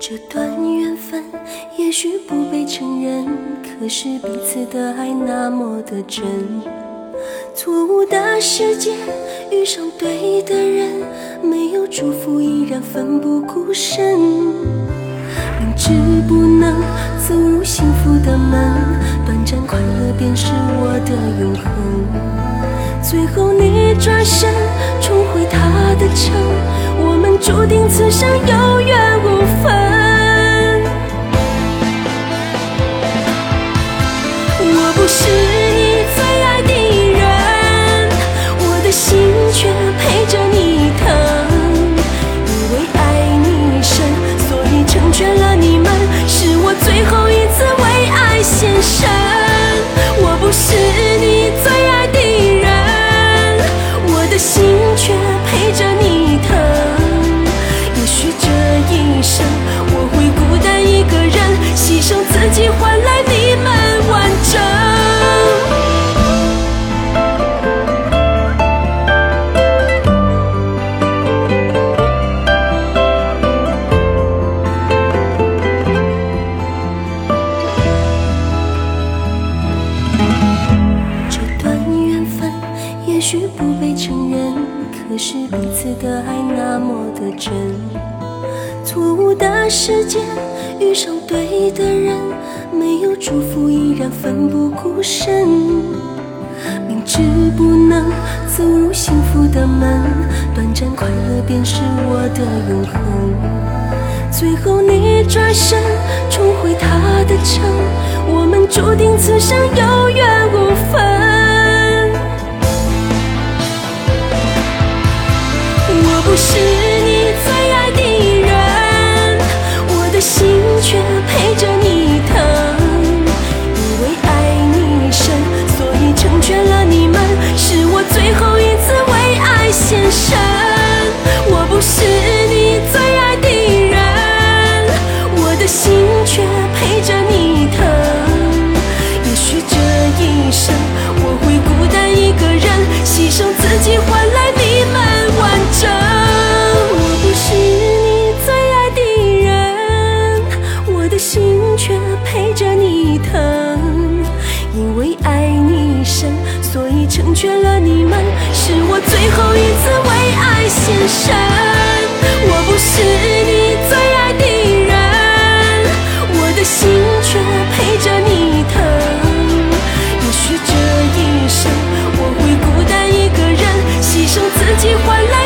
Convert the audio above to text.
这段缘分也许不被承认可是彼此的爱那么的真。错误的时间遇上对的人没有祝福依然奋不顾身。明知不能走入幸福的门短暂快乐便是我的永恒。最后你转身重回他的城我们注定此生有缘无分不被承认，可是彼此的爱那么的真。错误的时间遇上对的人，没有祝福依然奋不顾身。明知不能走入幸福的门，短暂快乐便是我的永恒。最后你转身重回他的城，我们注定此生有缘无分。是你最爱的人，我的心却陪着你疼。因为爱你深，所以成全了你们，是我最后一次为爱献身。成全了你们是我最后一次为爱献身。我不是你最爱的人我的心却陪着你疼。也许这一生我会孤单一个人牺牲自己换来